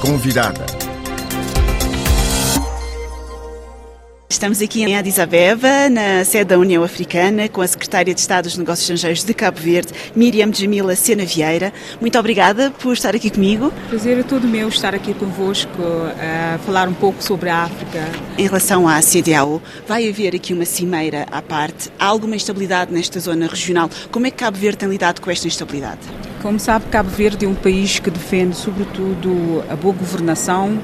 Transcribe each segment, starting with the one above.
Convidada. Estamos aqui em Addis Abeba, na sede da União Africana, com a Secretária de Estado dos Negócios Estrangeiros de Cabo Verde, Miriam Jamila Sena Vieira. Muito obrigada por estar aqui comigo. Prazer é todo meu estar aqui convosco a falar um pouco sobre a África. Em relação à CDAO, vai haver aqui uma cimeira à parte. Há alguma instabilidade nesta zona regional? Como é que Cabo Verde tem lidado com esta instabilidade? Como sabe, Cabo Verde é um país que defende, sobretudo, a boa governação,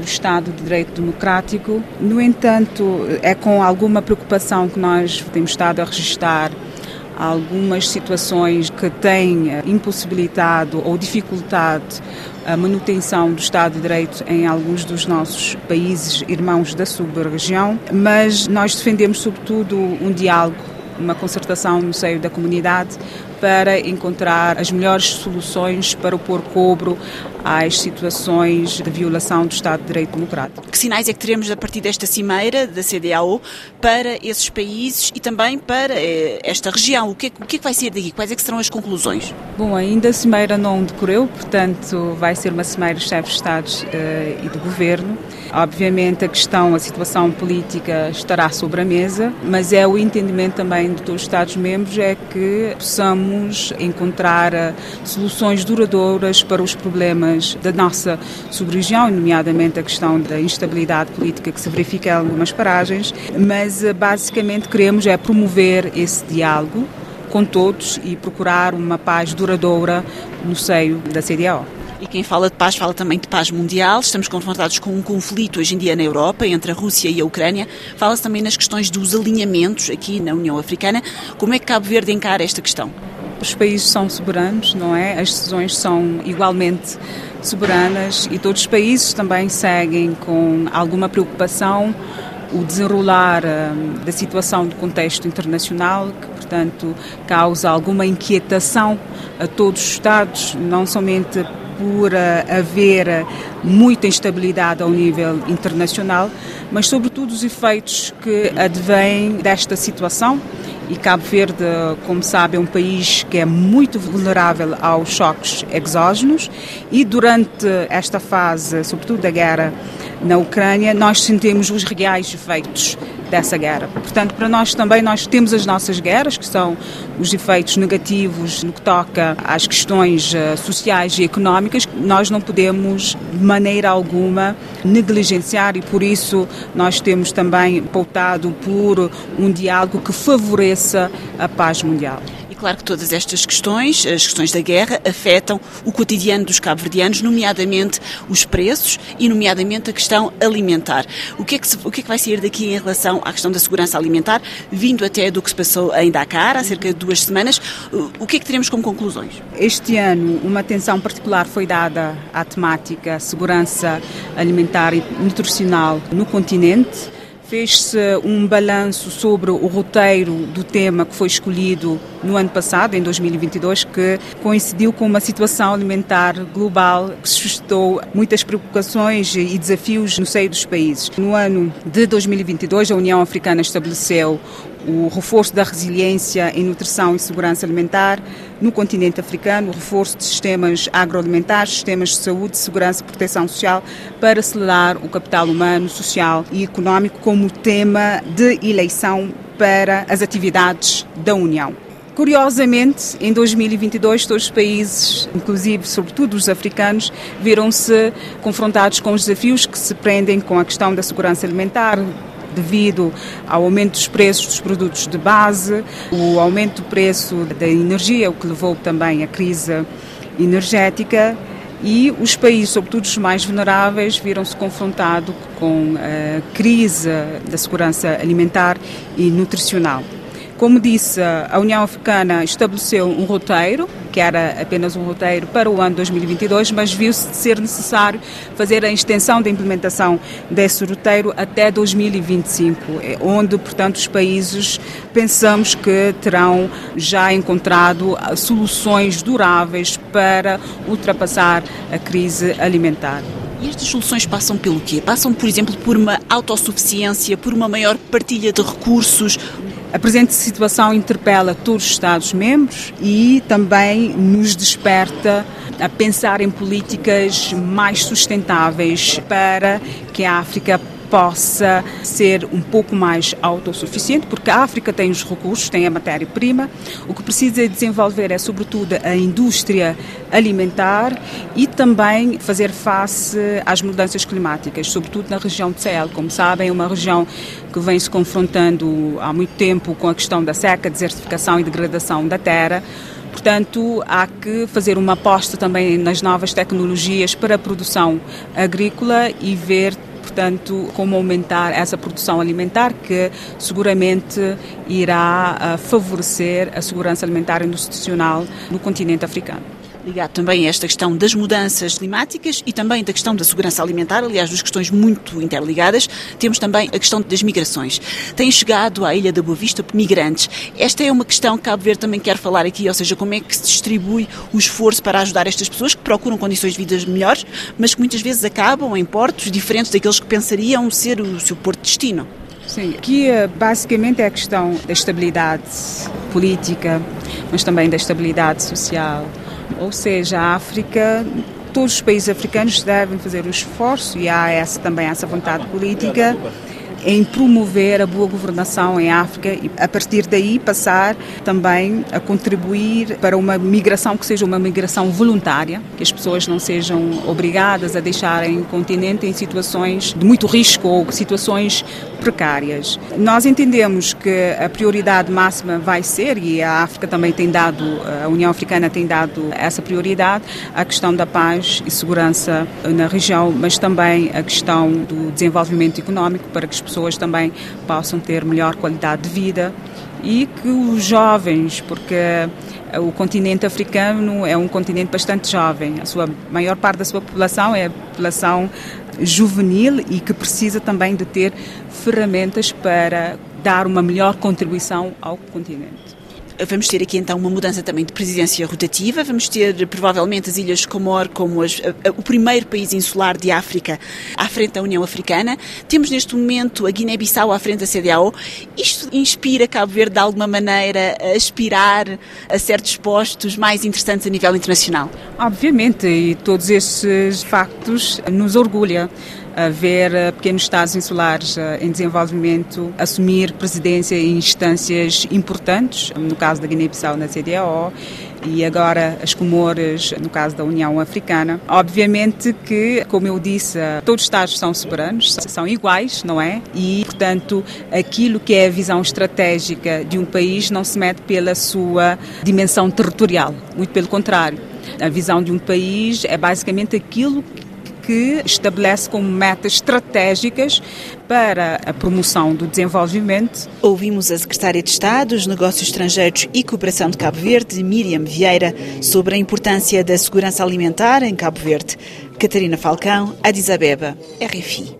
o Estado de Direito Democrático. No entanto, é com alguma preocupação que nós temos estado a registrar algumas situações que têm impossibilitado ou dificultado a manutenção do Estado de Direito em alguns dos nossos países irmãos da sub-região, mas nós defendemos sobretudo um diálogo, uma concertação no seio da comunidade para encontrar as melhores soluções para pôr cobro às situações de violação do Estado de Direito Democrático. Que sinais é que teremos a partir desta cimeira da CDAO para esses países e também para eh, esta região? O que, é, o que é que vai ser daqui? Quais é que serão as conclusões? Bom, ainda a cimeira não decorreu, portanto vai ser uma cimeira de chefes de Estados uh, e do Governo. Obviamente a questão, a situação política estará sobre a mesa, mas é o entendimento também de todos os Estados-membros é que possamos encontrar eh, soluções duradouras para os problemas da nossa sub-região, nomeadamente a questão da instabilidade política que se verifica em algumas paragens, mas eh, basicamente queremos é promover esse diálogo com todos e procurar uma paz duradoura no seio da CDAO. E quem fala de paz fala também de paz mundial. Estamos confrontados com um conflito hoje em dia na Europa entre a Rússia e a Ucrânia. Fala-se também nas questões dos alinhamentos aqui na União Africana. Como é que Cabo Verde encara esta questão? Os países são soberanos, não é? As decisões são igualmente soberanas e todos os países também seguem com alguma preocupação o desenrolar hum, da situação do contexto internacional, que, portanto, causa alguma inquietação a todos os Estados, não somente por uh, haver muita instabilidade ao nível internacional, mas sobretudo os efeitos que advêm desta situação e Cabo Verde, como sabe, é um país que é muito vulnerável aos choques exógenos e durante esta fase, sobretudo da guerra na Ucrânia, nós sentimos os reais efeitos dessa guerra. Portanto, para nós também nós temos as nossas guerras, que são os efeitos negativos no que toca às questões eh, sociais e económicas, nós não podemos de maneira alguma negligenciar e por isso nós temos também pautado por um diálogo que favoreça a paz mundial claro que todas estas questões, as questões da guerra, afetam o cotidiano dos cabo-verdianos, nomeadamente os preços e, nomeadamente, a questão alimentar. O que, é que se, o que é que vai sair daqui em relação à questão da segurança alimentar, vindo até do que se passou em Dakar, há cerca de duas semanas? O que é que teremos como conclusões? Este ano, uma atenção particular foi dada à temática segurança alimentar e nutricional no continente Fez-se um balanço sobre o roteiro do tema que foi escolhido no ano passado, em 2022, que coincidiu com uma situação alimentar global que suscitou muitas preocupações e desafios no seio dos países. No ano de 2022, a União Africana estabeleceu o reforço da resiliência em nutrição e segurança alimentar no continente africano, o reforço de sistemas agroalimentares, sistemas de saúde, segurança e proteção social para acelerar o capital humano, social e económico como tema de eleição para as atividades da União. Curiosamente, em 2022, todos os países, inclusive, sobretudo os africanos, viram-se confrontados com os desafios que se prendem com a questão da segurança alimentar, devido ao aumento dos preços dos produtos de base, o aumento do preço da energia, o que levou também à crise energética e os países, sobretudo os mais vulneráveis, viram-se confrontados com a crise da segurança alimentar e nutricional. Como disse, a União Africana estabeleceu um roteiro, que era apenas um roteiro para o ano 2022, mas viu-se ser necessário fazer a extensão da implementação desse roteiro até 2025, é onde, portanto, os países pensamos que terão já encontrado soluções duráveis para ultrapassar a crise alimentar. E estas soluções passam pelo quê? Passam, por exemplo, por uma autossuficiência, por uma maior partilha de recursos? A presente situação interpela todos os Estados-membros e também nos desperta a pensar em políticas mais sustentáveis para que a África possa ser um pouco mais autossuficiente, porque a África tem os recursos, tem a matéria-prima. O que precisa desenvolver é, sobretudo, a indústria alimentar e também fazer face às mudanças climáticas, sobretudo na região de Sahel. Como sabem, é uma região que vem se confrontando há muito tempo com a questão da seca, desertificação e degradação da terra. Portanto, há que fazer uma aposta também nas novas tecnologias para a produção agrícola e ver portanto, como aumentar essa produção alimentar que seguramente irá ah, favorecer a segurança alimentar institucional no continente africano ligado também a esta questão das mudanças climáticas e também da questão da segurança alimentar, aliás, duas questões muito interligadas. Temos também a questão das migrações. Têm chegado à Ilha da Boa Vista migrantes. Esta é uma questão que Cabo Verde também quer falar aqui, ou seja, como é que se distribui o esforço para ajudar estas pessoas que procuram condições de vida melhores, mas que muitas vezes acabam em portos diferentes daqueles que pensariam ser o seu porto de destino. Sim, aqui eh, basicamente é a questão da estabilidade política, mas também da estabilidade social, ou seja, a África todos os países africanos devem fazer o esforço e há essa, também essa vontade política em promover a boa governação em África e a partir daí passar também a contribuir para uma migração que seja uma migração voluntária, que as pessoas não sejam obrigadas a deixarem o continente em situações de muito risco ou situações precárias. Nós entendemos que a prioridade máxima vai ser, e a África também tem dado, a União Africana tem dado essa prioridade, a questão da paz e segurança na região, mas também a questão do desenvolvimento económico para que as pessoas também possam ter melhor qualidade de vida e que os jovens, porque o continente africano é um continente bastante jovem, a sua maior parte da sua população é a população juvenil e que precisa também de ter ferramentas para dar uma melhor contribuição ao continente. Vamos ter aqui então uma mudança também de presidência rotativa. Vamos ter provavelmente as Ilhas Comor como as, a, o primeiro país insular de África à frente da União Africana. Temos neste momento a Guiné-Bissau à frente da CDAO. Isto inspira Cabo Verde de alguma maneira a aspirar a certos postos mais interessantes a nível internacional? Obviamente, e todos esses factos nos orgulha ver eh, pequenos Estados insulares eh, em desenvolvimento assumir presidência em instâncias importantes, no caso da Guiné-Bissau na CDAO e agora as Comores, no caso da União Africana. Obviamente que, como eu disse, todos os Estados são soberanos, são iguais, não é? E, portanto, aquilo que é a visão estratégica de um país não se mede pela sua dimensão territorial, muito pelo contrário. A visão de um país é basicamente aquilo que estabelece como metas estratégicas para a promoção do desenvolvimento. Ouvimos a Secretária de Estado dos Negócios Estrangeiros e Cooperação de Cabo Verde, Miriam Vieira, sobre a importância da segurança alimentar em Cabo Verde. Catarina Falcão, Addis Abeba, RFI.